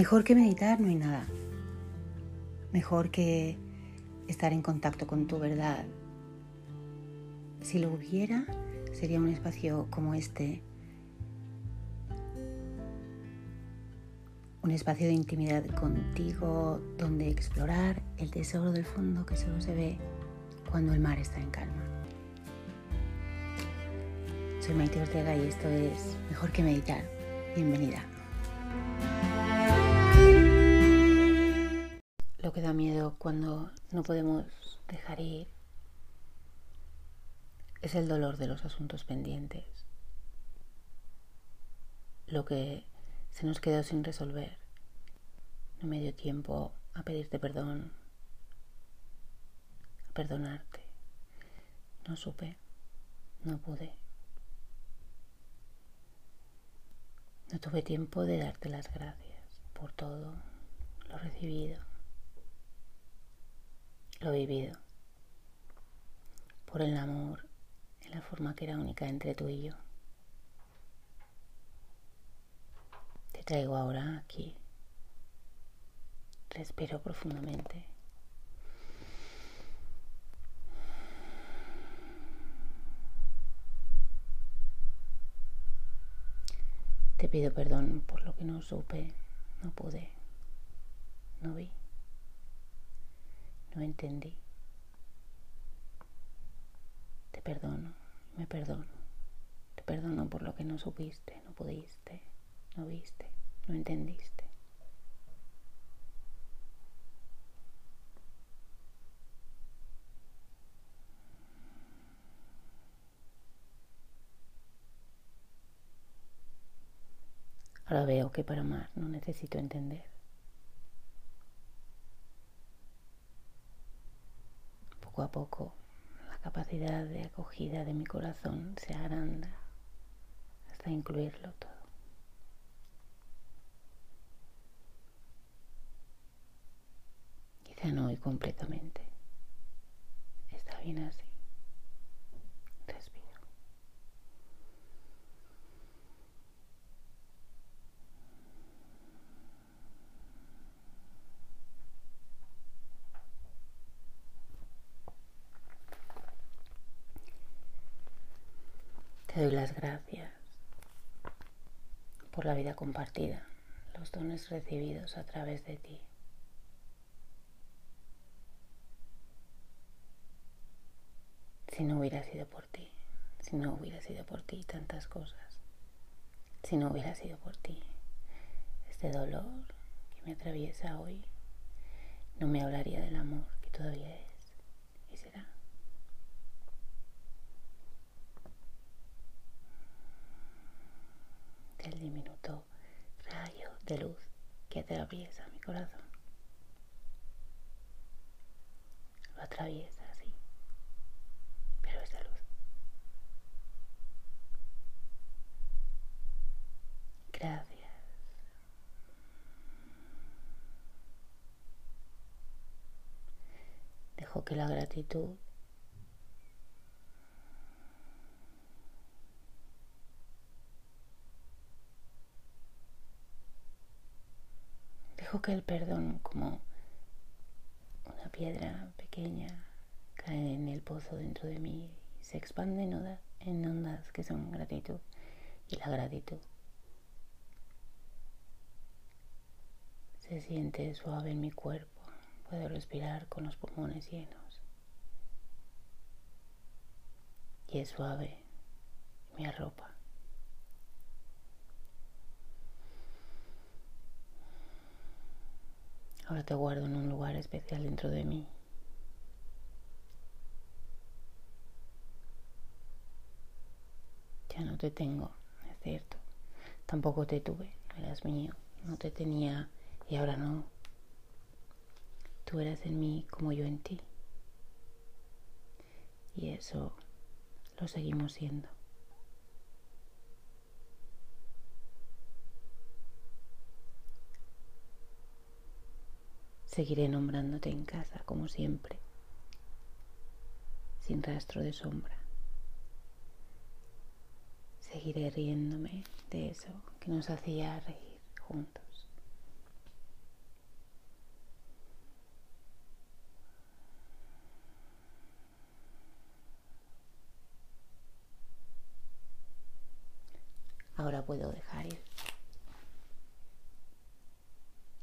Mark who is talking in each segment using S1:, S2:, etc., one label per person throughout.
S1: Mejor que meditar no hay nada. Mejor que estar en contacto con tu verdad. Si lo hubiera, sería un espacio como este. Un espacio de intimidad contigo donde explorar el tesoro del fondo que solo se ve cuando el mar está en calma. Soy Maite Ortega y esto es Mejor que Meditar. Bienvenida. Lo que da miedo cuando no podemos dejar ir es el dolor de los asuntos pendientes. Lo que se nos quedó sin resolver. No me dio tiempo a pedirte perdón, a perdonarte. No supe, no pude. No tuve tiempo de darte las gracias por todo lo recibido, lo vivido, por el amor en la forma que era única entre tú y yo. Te traigo ahora aquí. Respiro profundamente. Te pido perdón por lo que no supe, no pude, no vi, no entendí. Te perdono, me perdono. Te perdono por lo que no supiste, no pudiste, no viste, no entendiste. Ahora veo que para amar no necesito entender. Poco a poco la capacidad de acogida de mi corazón se agranda hasta incluirlo todo. Quizá no hoy completamente. Está bien así. Te doy las gracias por la vida compartida, los dones recibidos a través de ti. Si no hubiera sido por ti, si no hubiera sido por ti tantas cosas, si no hubiera sido por ti este dolor que me atraviesa hoy, no me hablaría del amor que todavía es. el diminuto rayo de luz que atraviesa mi corazón. Lo atraviesa así, pero esa luz. Gracias. Dejo que la gratitud Dejo que el perdón, como una piedra pequeña, cae en el pozo dentro de mí y se expande en ondas, que son gratitud y la gratitud. Se siente suave en mi cuerpo, puedo respirar con los pulmones llenos. Y es suave, me arropa. Ahora te guardo en un lugar especial dentro de mí. Ya no te tengo, es cierto. Tampoco te tuve, eras mío. No te tenía y ahora no. Tú eras en mí como yo en ti. Y eso lo seguimos siendo. Seguiré nombrándote en casa, como siempre, sin rastro de sombra. Seguiré riéndome de eso que nos hacía reír juntos. Ahora puedo dejar ir.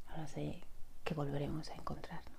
S1: Ahora sé volveremos a encontrarnos.